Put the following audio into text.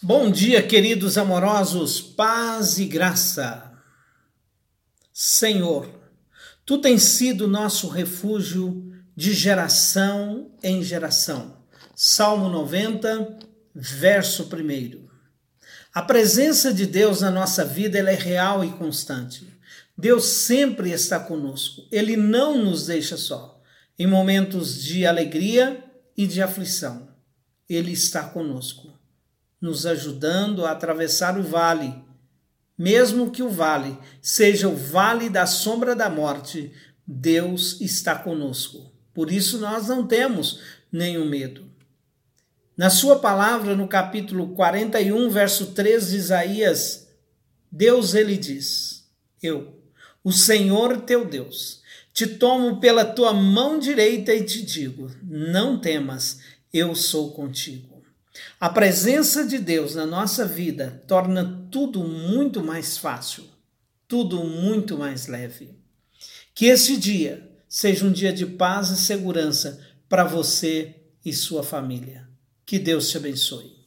Bom dia, queridos amorosos, paz e graça. Senhor, tu tens sido nosso refúgio de geração em geração. Salmo 90, verso 1. A presença de Deus na nossa vida é real e constante. Deus sempre está conosco. Ele não nos deixa só. Em momentos de alegria e de aflição, Ele está conosco nos ajudando a atravessar o vale. Mesmo que o vale seja o vale da sombra da morte, Deus está conosco. Por isso nós não temos nenhum medo. Na sua palavra, no capítulo 41, verso 3 de Isaías, Deus ele diz: Eu, o Senhor teu Deus, te tomo pela tua mão direita e te digo: Não temas, eu sou contigo. A presença de Deus na nossa vida torna tudo muito mais fácil, tudo muito mais leve. Que esse dia seja um dia de paz e segurança para você e sua família. Que Deus te abençoe.